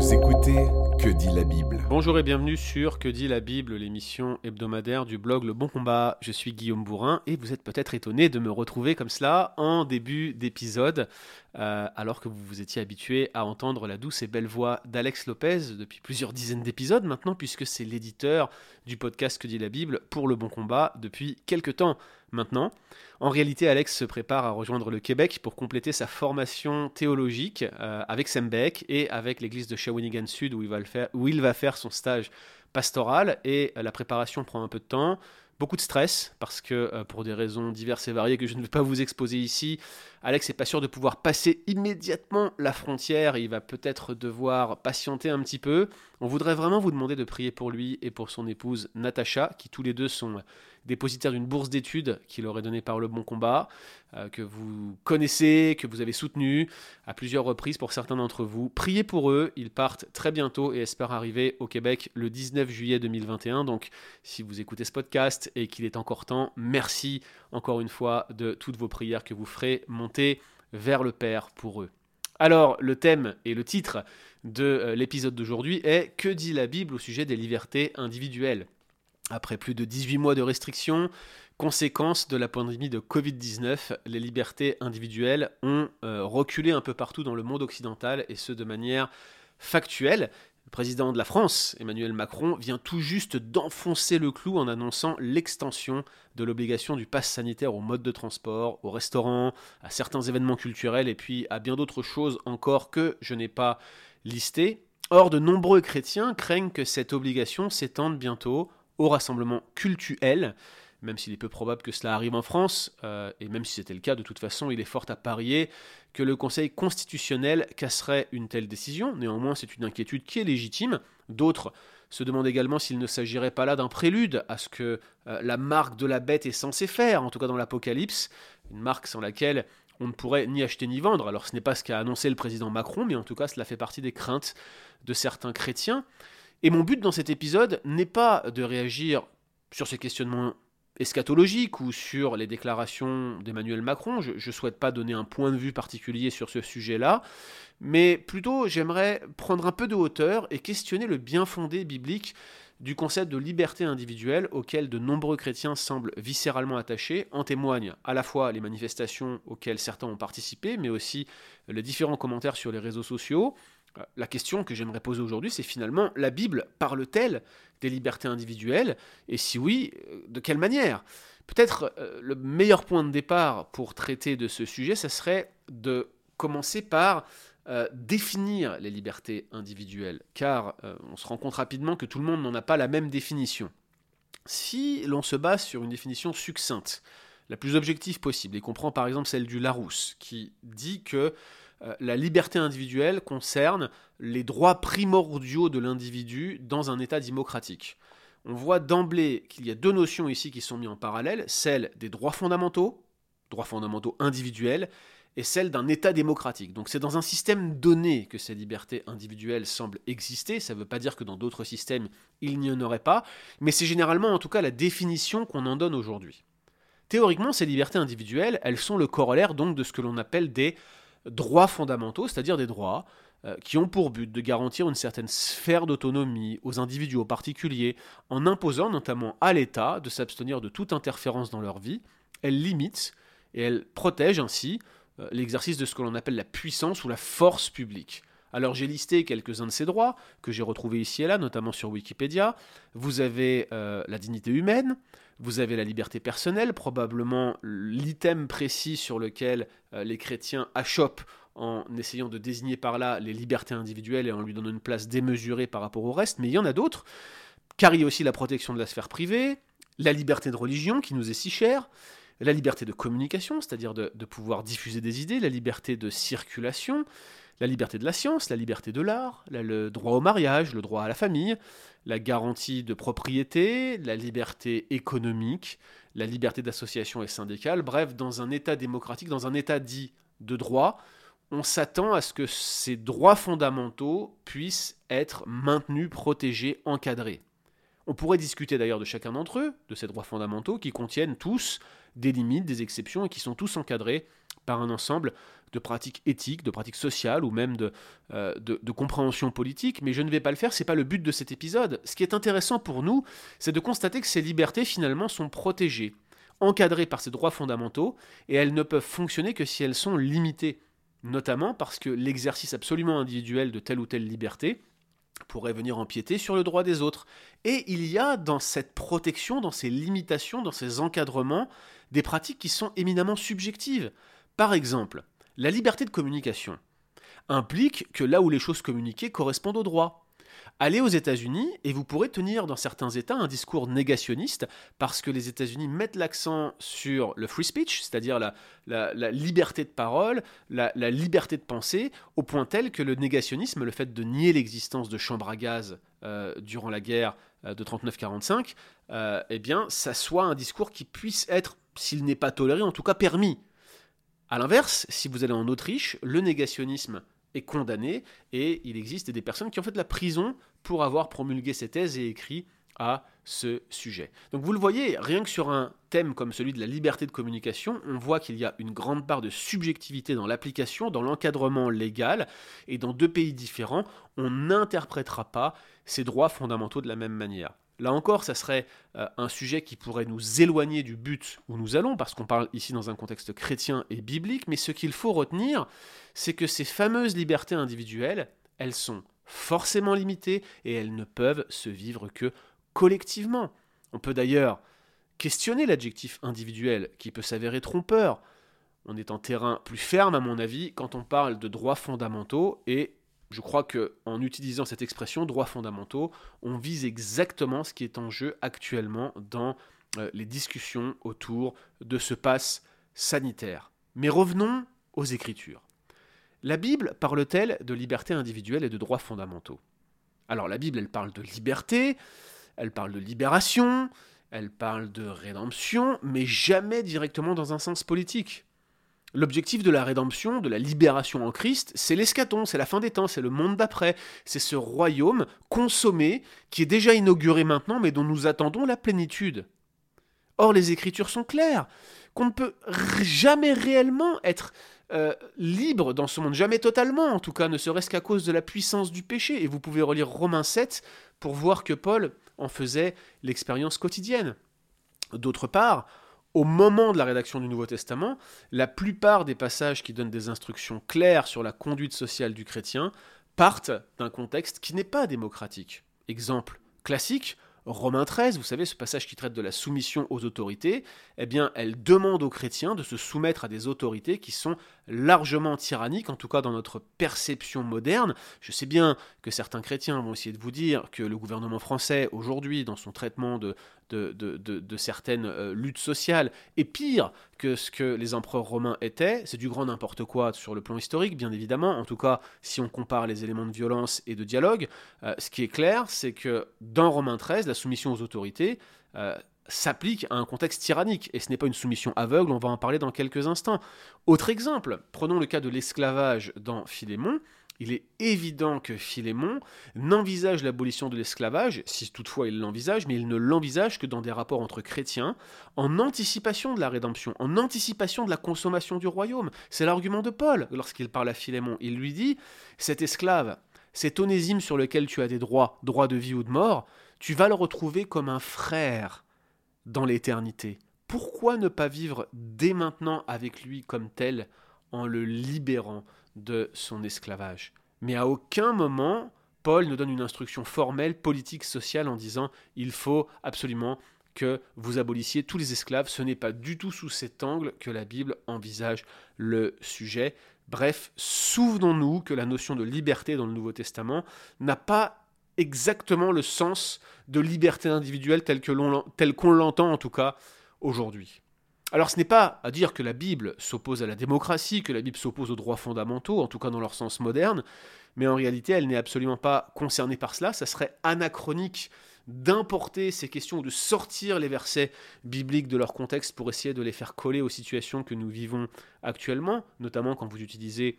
Vous écoutez Que dit la Bible Bonjour et bienvenue sur Que dit la Bible, l'émission hebdomadaire du blog Le Bon Combat. Je suis Guillaume Bourrin et vous êtes peut-être étonné de me retrouver comme cela en début d'épisode, euh, alors que vous vous étiez habitué à entendre la douce et belle voix d'Alex Lopez depuis plusieurs dizaines d'épisodes maintenant, puisque c'est l'éditeur du podcast Que dit la Bible pour Le Bon Combat depuis quelques temps maintenant. En réalité, Alex se prépare à rejoindre le Québec pour compléter sa formation théologique euh, avec Sembec et avec l'église de Shawinigan Sud où il, va faire son stage pastoral. Et euh, la préparation prend un peu de temps. Beaucoup de stress, parce que euh, pour des raisons diverses et variées que je ne vais pas vous exposer ici, Alex n'est pas sûr de pouvoir passer immédiatement la frontière, il va peut-être devoir patienter un petit peu. On voudrait vraiment vous demander de prier pour lui et pour son épouse Natacha, qui tous les deux sont dépositaire d'une bourse d'études qu'il aurait donnée par le Bon Combat, euh, que vous connaissez, que vous avez soutenu à plusieurs reprises pour certains d'entre vous. Priez pour eux, ils partent très bientôt et espèrent arriver au Québec le 19 juillet 2021. Donc si vous écoutez ce podcast et qu'il est encore temps, merci encore une fois de toutes vos prières que vous ferez monter vers le Père pour eux. Alors, le thème et le titre de euh, l'épisode d'aujourd'hui est Que dit la Bible au sujet des libertés individuelles? Après plus de 18 mois de restrictions, conséquence de la pandémie de Covid-19, les libertés individuelles ont euh, reculé un peu partout dans le monde occidental, et ce de manière factuelle. Le président de la France, Emmanuel Macron, vient tout juste d'enfoncer le clou en annonçant l'extension de l'obligation du pass sanitaire aux modes de transport, aux restaurants, à certains événements culturels et puis à bien d'autres choses encore que je n'ai pas listées. Or, de nombreux chrétiens craignent que cette obligation s'étende bientôt au rassemblement cultuel, même s'il est peu probable que cela arrive en France, euh, et même si c'était le cas, de toute façon, il est fort à parier que le Conseil constitutionnel casserait une telle décision. Néanmoins, c'est une inquiétude qui est légitime. D'autres se demandent également s'il ne s'agirait pas là d'un prélude à ce que euh, la marque de la bête est censée faire, en tout cas dans l'Apocalypse, une marque sans laquelle on ne pourrait ni acheter ni vendre. Alors ce n'est pas ce qu'a annoncé le président Macron, mais en tout cas cela fait partie des craintes de certains chrétiens. Et mon but dans cet épisode n'est pas de réagir sur ces questionnements eschatologiques ou sur les déclarations d'Emmanuel Macron. Je ne souhaite pas donner un point de vue particulier sur ce sujet-là, mais plutôt j'aimerais prendre un peu de hauteur et questionner le bien fondé biblique du concept de liberté individuelle auquel de nombreux chrétiens semblent viscéralement attachés. En témoignent à la fois les manifestations auxquelles certains ont participé, mais aussi les différents commentaires sur les réseaux sociaux. Euh, la question que j'aimerais poser aujourd'hui, c'est finalement, la Bible parle-t-elle des libertés individuelles Et si oui, euh, de quelle manière Peut-être euh, le meilleur point de départ pour traiter de ce sujet, ce serait de commencer par définir les libertés individuelles, car on se rend compte rapidement que tout le monde n'en a pas la même définition. Si l'on se base sur une définition succincte, la plus objective possible, et comprend par exemple celle du Larousse, qui dit que euh, la liberté individuelle concerne les droits primordiaux de l'individu dans un État démocratique. On voit d'emblée qu'il y a deux notions ici qui sont mises en parallèle, celle des droits fondamentaux, droits fondamentaux individuels, et celle d'un État démocratique. Donc c'est dans un système donné que ces libertés individuelles semblent exister, ça ne veut pas dire que dans d'autres systèmes il n'y en aurait pas, mais c'est généralement en tout cas la définition qu'on en donne aujourd'hui. Théoriquement, ces libertés individuelles, elles sont le corollaire donc de ce que l'on appelle des droits fondamentaux, c'est-à-dire des droits euh, qui ont pour but de garantir une certaine sphère d'autonomie aux individus, aux particuliers, en imposant notamment à l'État de s'abstenir de toute interférence dans leur vie. Elles limitent et elles protègent ainsi euh, l'exercice de ce que l'on appelle la puissance ou la force publique. Alors j'ai listé quelques-uns de ces droits que j'ai retrouvés ici et là, notamment sur Wikipédia. Vous avez euh, la dignité humaine, vous avez la liberté personnelle, probablement l'item précis sur lequel euh, les chrétiens achoppent en essayant de désigner par là les libertés individuelles et en lui donnant une place démesurée par rapport au reste, mais il y en a d'autres, car il y a aussi la protection de la sphère privée, la liberté de religion qui nous est si chère, la liberté de communication, c'est-à-dire de, pouvoir diffuser des idées, la liberté de circulation, la liberté de la science, la liberté de l'art, le droit au mariage, le droit à la famille, la garantie de propriété, la liberté économique, la liberté d'association et syndicale. Bref, dans un État démocratique, dans un État dit de droit, on s'attend à ce que ces droits fondamentaux puissent être maintenus, protégés, encadrés. On pourrait discuter d'ailleurs de chacun d'entre eux, de ces droits fondamentaux, qui contiennent tous des limites, des exceptions, et qui sont tous encadrés par un ensemble de pratiques éthiques, de pratiques sociales ou même de, euh, de, compréhension politique, mais je ne vais pas le faire, c'est pas le but de cet épisode. Ce qui est intéressant pour nous, c'est de constater que ces libertés finalement sont protégées, encadrées par ces droits fondamentaux, et elles ne peuvent fonctionner que si elles sont limitées, notamment parce que l'exercice absolument individuel de telle ou telle liberté pourrait venir empiéter sur le droit des autres. Et il y a dans cette protection, dans ces limitations, dans ces encadrements, des pratiques qui sont éminemment subjectives. Par exemple, la liberté de communication implique que là où les choses communiquées correspondent au droit. Allez aux États-Unis et vous pourrez tenir dans certains États un discours négationniste parce que les États-Unis mettent l'accent sur le free speech, c'est-à-dire la, liberté de parole, la, liberté de penser, au point tel que le négationnisme, le fait de nier l'existence de chambres à gaz euh, durant la guerre euh, de 39-45, euh, eh bien, ça soit un discours qui puisse être, s'il n'est pas toléré, en tout cas permis. A l'inverse, si vous allez en Autriche, le négationnisme est condamné et il existe des personnes qui ont fait de la prison pour avoir promulgué ces thèses et écrit à ce sujet. Donc vous le voyez, rien que sur un thème comme celui de la liberté de communication, on voit qu'il y a une grande part de subjectivité dans l'application, dans l'encadrement légal, et dans deux pays différents, on n'interprétera pas ces droits fondamentaux de la même manière. Là encore, ça serait euh, un sujet qui pourrait nous éloigner du but où nous allons, parce qu'on parle ici dans un contexte chrétien et biblique, mais ce qu'il faut retenir, c'est que ces fameuses libertés individuelles, elles sont forcément limitées et elles ne peuvent se vivre que collectivement. On peut d'ailleurs questionner l'adjectif individuel qui peut s'avérer trompeur. On est en terrain plus ferme à mon avis quand on parle de droits fondamentaux et je crois que en utilisant cette expression droits fondamentaux, on vise exactement ce qui est en jeu actuellement dans euh, les discussions autour de ce pass sanitaire. Mais revenons aux Écritures. La Bible parle-t-elle de liberté individuelle et de droits fondamentaux? Alors la Bible, elle parle de liberté, elle parle de libération, elle parle de rédemption, mais jamais directement dans un sens politique. L'objectif de la rédemption, de la libération en Christ, c'est l'escaton, c'est la fin des temps, c'est le monde d'après, c'est ce royaume consommé qui est déjà inauguré maintenant mais dont nous attendons la plénitude. Or les Écritures sont claires, qu'on ne peut jamais réellement être euh, libre dans ce monde, jamais totalement en tout cas, ne serait-ce qu'à cause de la puissance du péché. Et vous pouvez relire Romains 7 pour voir que Paul en faisait l'expérience quotidienne. D'autre part, au moment de la rédaction du Nouveau Testament, la plupart des passages qui donnent des instructions claires sur la conduite sociale du chrétien partent d'un contexte qui n'est pas démocratique. Exemple classique, Romains 13, vous savez, ce passage qui traite de la soumission aux autorités, eh bien, elle demande aux chrétiens de se soumettre à des autorités qui sont largement tyranniques, en tout cas dans notre perception moderne. Je sais bien que certains chrétiens vont essayer de vous dire que le gouvernement français, aujourd'hui, dans son traitement de, de, certaines euh, luttes sociales est pire que ce que les empereurs romains étaient. C'est du grand n'importe quoi sur le plan historique, bien évidemment. En tout cas, si on compare les éléments de violence et de dialogue, euh, ce qui est clair, c'est que dans Romains 13, la soumission aux autorités euh, s'applique à un contexte tyrannique, et ce n'est pas une soumission aveugle, on va en parler dans quelques instants. Autre exemple, prenons le cas de l'esclavage dans Philémon, il est évident que Philémon n'envisage l'abolition de l'esclavage, si toutefois il l'envisage, mais il ne l'envisage que dans des rapports entre chrétiens, en anticipation de la rédemption, en anticipation de la consommation du royaume. C'est l'argument de Paul lorsqu'il parle à Philémon. Il lui dit, cet esclave, cet onésime sur lequel tu as des droits, droits de vie ou de mort, tu vas le retrouver comme un frère dans l'éternité. Pourquoi ne pas vivre dès maintenant avec lui comme tel en le libérant de son esclavage. Mais à aucun moment, Paul ne donne une instruction formelle, politique, sociale en disant il faut absolument que vous abolissiez tous les esclaves. Ce n'est pas du tout sous cet angle que la Bible envisage le sujet. Bref, souvenons-nous que la notion de liberté dans le Nouveau Testament n'a pas exactement le sens de liberté individuelle tel qu'on l'entend en tout cas aujourd'hui. Alors ce n'est pas à dire que la Bible s'oppose à la démocratie, que la Bible s'oppose aux droits fondamentaux, en tout cas dans leur sens moderne, mais en réalité elle n'est absolument pas concernée par cela, ça serait anachronique d'importer ces questions, de sortir les versets bibliques de leur contexte pour essayer de les faire coller aux situations que nous vivons actuellement, notamment quand vous utilisez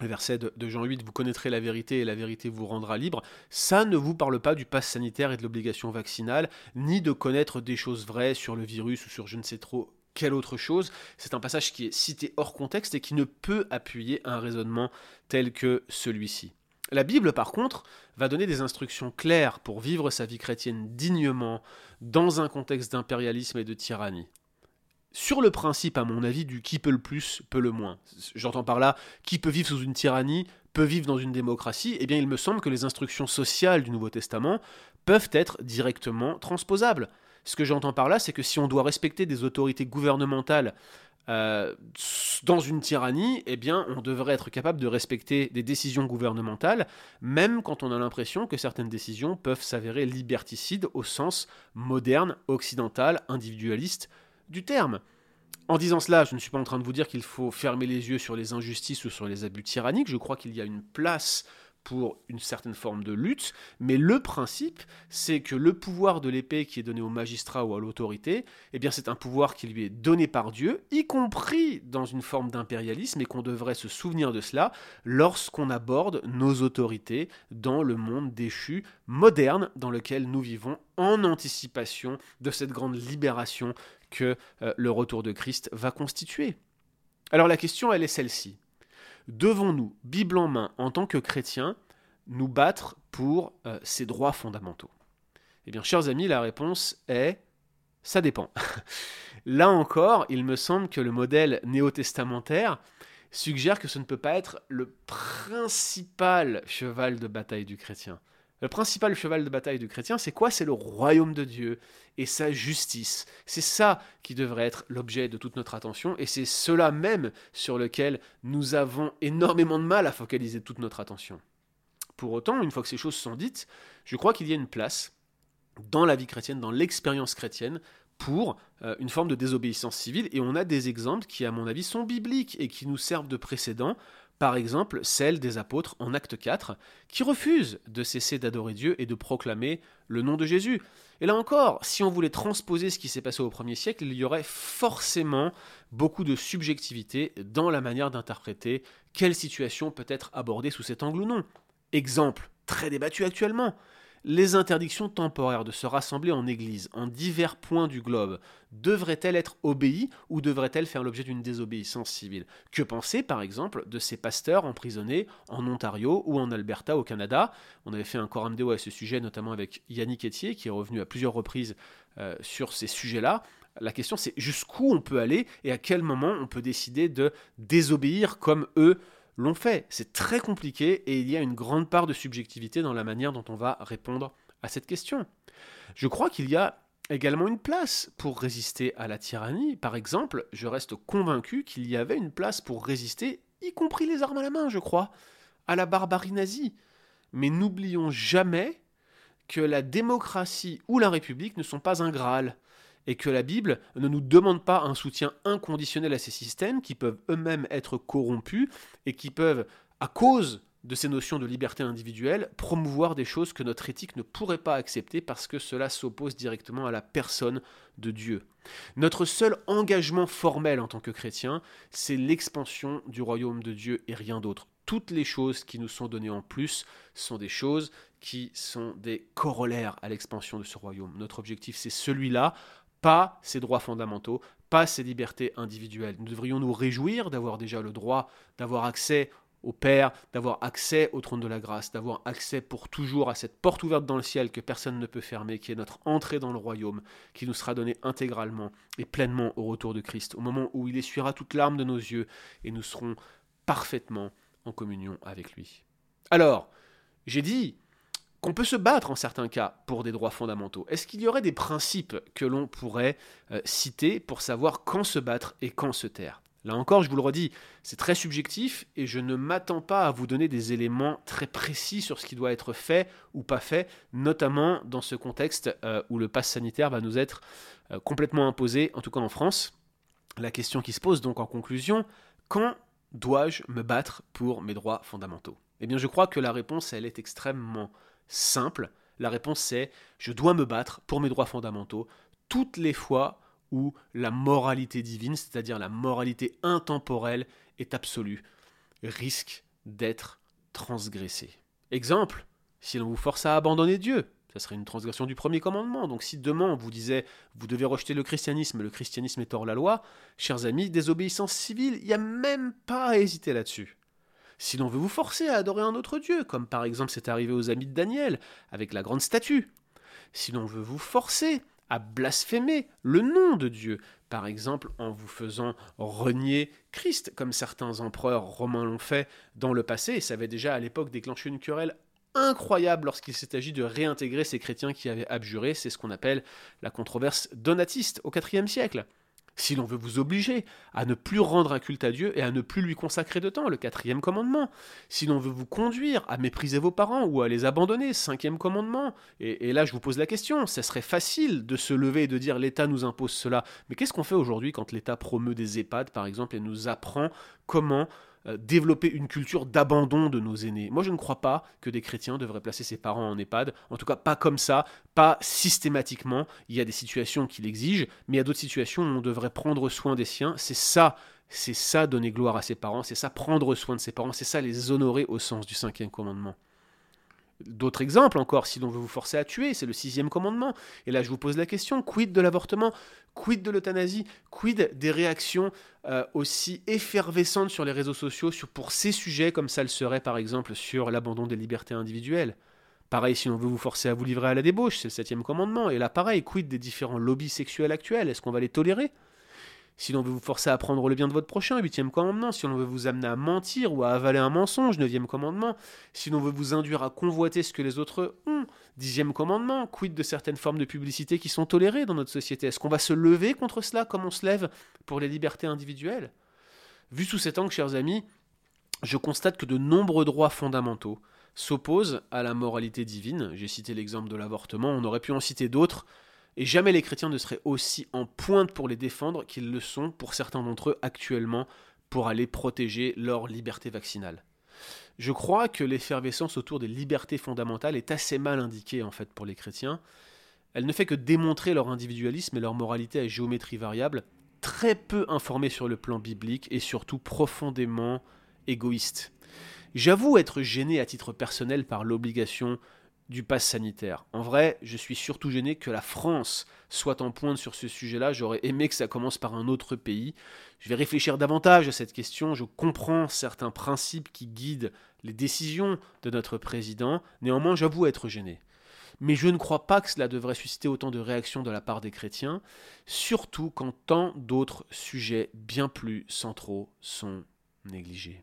le verset de, Jean 8, vous connaîtrez la vérité et la vérité vous rendra libre, ça ne vous parle pas du pass sanitaire et de l'obligation vaccinale, ni de connaître des choses vraies sur le virus ou sur je ne sais trop quelle autre chose. C'est un passage qui est cité hors contexte et qui ne peut appuyer un raisonnement tel que celui-ci. La Bible, par contre, va donner des instructions claires pour vivre sa vie chrétienne dignement dans un contexte d'impérialisme et de tyrannie. Sur le principe, à mon avis, du qui peut le plus, peut le moins. J'entends par là, qui peut vivre sous une tyrannie, peut vivre dans une démocratie, eh bien il me semble que les instructions sociales du Nouveau Testament peuvent être directement transposables. Ce que j'entends par là, c'est que si on doit respecter des autorités gouvernementales euh, dans une tyrannie, eh bien, on devrait être capable de respecter des décisions gouvernementales, même quand on a l'impression que certaines décisions peuvent s'avérer liberticides au sens moderne, occidental, individualiste du terme. En disant cela, je ne suis pas en train de vous dire qu'il faut fermer les yeux sur les injustices ou sur les abus tyranniques. Je crois qu'il y a une place pour une certaine forme de lutte, mais le principe, c'est que le pouvoir de l'épée qui est donné au magistrat ou à l'autorité, eh bien c'est un pouvoir qui lui est donné par Dieu, y compris dans une forme d'impérialisme, et qu'on devrait se souvenir de cela lorsqu'on aborde nos autorités dans le monde déchu moderne dans lequel nous vivons en anticipation de cette grande libération que euh, le retour de Christ va constituer. Alors la question, elle est celle-ci devons-nous, Bible en main, en tant que chrétiens, nous battre pour euh, ces droits fondamentaux? Eh bien, chers amis, la réponse est ça dépend. Là encore, il me semble que le modèle néo-testamentaire suggère que ce ne peut pas être le principal cheval de bataille du chrétien. Le principal cheval de bataille du chrétien, c'est quoi? C'est le royaume de Dieu et sa justice. C'est ça qui devrait être l'objet de toute notre attention et c'est cela même sur lequel nous avons énormément de mal à focaliser toute notre attention. Pour autant, une fois que ces choses sont dites, je crois qu'il y a une place dans la vie chrétienne, dans l'expérience chrétienne, pour euh, une forme de désobéissance civile, et on a des exemples qui, à mon avis, sont bibliques et qui nous servent de précédent par exemple celle des apôtres en acte 4, qui refusent de cesser d'adorer Dieu et de proclamer le nom de Jésus. Et là encore, si on voulait transposer ce qui s'est passé au premier siècle, il y aurait forcément beaucoup de subjectivité dans la manière d'interpréter quelle situation peut être abordée sous cet angle ou non. Exemple très débattu actuellement, les interdictions temporaires de se rassembler en Église en divers points du globe devraient-elles être obéies ou devraient-elles faire l'objet d'une désobéissance civile? Que penser par exemple de ces pasteurs emprisonnés en Ontario ou en Alberta au Canada? On avait fait un coram deo à ce sujet notamment avec Yannick Etier qui est revenu à plusieurs reprises euh, sur ces sujets-là. La question c'est jusqu'où on peut aller et à quel moment on peut décider de désobéir comme eux l'ont fait. C'est très compliqué et il y a une grande part de subjectivité dans la manière dont on va répondre à cette question. Je crois qu'il y a également une place pour résister à la tyrannie. Par exemple, je reste convaincu qu'il y avait une place pour résister, y compris les armes à la main, je crois, à la barbarie nazie. Mais n'oublions jamais que la démocratie ou la République ne sont pas un Graal et que la Bible ne nous demande pas un soutien inconditionnel à ces systèmes qui peuvent eux-mêmes être corrompus et qui peuvent, à cause de ces notions de liberté individuelle, promouvoir des choses que notre éthique ne pourrait pas accepter parce que cela s'oppose directement à la personne de Dieu. Notre seul engagement formel en tant que chrétien, c'est l'expansion du royaume de Dieu et rien d'autre. Toutes les choses qui nous sont données en plus sont des choses qui sont des corollaires à l'expansion de ce royaume. Notre objectif, c'est celui-là, pas ces droits fondamentaux, pas ces libertés individuelles. Nous devrions nous réjouir d'avoir déjà le droit d'avoir accès au Père, d'avoir accès au trône de la grâce, d'avoir accès pour toujours à cette porte ouverte dans le ciel que personne ne peut fermer, qui est notre entrée dans le royaume, qui nous sera donnée intégralement et pleinement au retour de Christ, au moment où il essuiera toute larme de nos yeux et nous serons parfaitement en communion avec lui. Alors, j'ai dit, qu'on peut se battre en certains cas pour des droits fondamentaux. Est-ce qu'il y aurait des principes que l'on pourrait euh, citer pour savoir quand se battre et quand se taire? Là encore, je vous le redis, c'est très subjectif et je ne m'attends pas à vous donner des éléments très précis sur ce qui doit être fait ou pas fait, notamment dans ce contexte euh, où le pass sanitaire va nous être euh, complètement imposé, en tout cas en France. La question qui se pose donc en conclusion, quand dois-je me battre pour mes droits fondamentaux? Eh bien je crois que la réponse, elle est extrêmement simple. La réponse c'est je dois me battre pour mes droits fondamentaux toutes les fois où la moralité divine, c'est-à-dire la moralité intemporelle, est absolue, risque d'être transgressée. Exemple, si l'on vous force à abandonner Dieu, Ça serait une transgression du premier commandement. Donc si demain on vous disait vous devez rejeter le christianisme, le christianisme est hors la loi, chers amis, désobéissance civile, il n'y a même pas à hésiter là-dessus. Si l'on veut vous forcer à adorer un autre Dieu, comme par exemple c'est arrivé aux amis de Daniel, avec la grande statue, si l'on veut vous forcer à blasphémer le nom de Dieu, par exemple en vous faisant renier Christ, comme certains empereurs romains l'ont fait dans le passé, et ça avait déjà à l'époque déclenché une querelle incroyable lorsqu'il s'est agi de réintégrer ces chrétiens qui avaient abjuré, c'est ce qu'on appelle la controverse donatiste au IVe siècle si l'on veut vous obliger à ne plus rendre un culte à Dieu et à ne plus lui consacrer de temps, le quatrième commandement, si l'on veut vous conduire à mépriser vos parents ou à les abandonner, cinquième commandement, et, là je vous pose la question, ce serait facile de se lever et de dire l'État nous impose cela, mais qu'est-ce qu'on fait aujourd'hui quand l'État promeut des EHPAD par exemple et nous apprend comment développer une culture d'abandon de nos aînés. Moi, je ne crois pas que des chrétiens devraient placer ses parents en EHPAD, en tout cas pas comme ça, pas systématiquement. Il y a des situations qui l'exigent, mais il y a d'autres situations où on devrait prendre soin des siens. C'est ça, c'est ça donner gloire à ses parents, c'est ça prendre soin de ses parents, c'est ça les honorer au sens du cinquième commandement. D'autres exemples encore, si l'on veut vous forcer à tuer, c'est le sixième commandement. Et là, je vous pose la question, quid de l'avortement? Quid de l'euthanasie? Quid des réactions euh, aussi effervescentes sur les réseaux sociaux pour ces sujets, comme ça le serait par exemple sur l'abandon des libertés individuelles? Pareil, si l'on veut vous forcer à vous livrer à la débauche, c'est le septième commandement. Et là, pareil, quid des différents lobbies sexuels actuels? Est-ce qu'on va les tolérer? Si l'on veut vous forcer à prendre le bien de votre prochain, huitième commandement. Si l'on veut vous amener à mentir ou à avaler un mensonge, neuvième commandement. Si l'on veut vous induire à convoiter ce que les autres ont, dixième commandement. Quid de certaines formes de publicité qui sont tolérées dans notre société? Est-ce qu'on va se lever contre cela comme on se lève pour les libertés individuelles? Vu sous cet angle, chers amis, je constate que de nombreux droits fondamentaux s'opposent à la moralité divine. J'ai cité l'exemple de l'avortement, on aurait pu en citer d'autres et jamais les chrétiens ne seraient aussi en pointe pour les défendre qu'ils le sont pour certains d'entre eux actuellement pour aller protéger leur liberté vaccinale. Je crois que l'effervescence autour des libertés fondamentales est assez mal indiquée en fait pour les chrétiens. Elle ne fait que démontrer leur individualisme et leur moralité à géométrie variable, très peu informés sur le plan biblique et surtout profondément égoïstes. J'avoue être gêné à titre personnel par l'obligation du pass sanitaire. En vrai, je suis surtout gêné que la France soit en pointe sur ce sujet-là. J'aurais aimé que ça commence par un autre pays. Je vais réfléchir davantage à cette question. Je comprends certains principes qui guident les décisions de notre président. Néanmoins, j'avoue être gêné. Mais je ne crois pas que cela devrait susciter autant de réactions de la part des chrétiens, surtout quand tant d'autres sujets bien plus centraux sont négligés.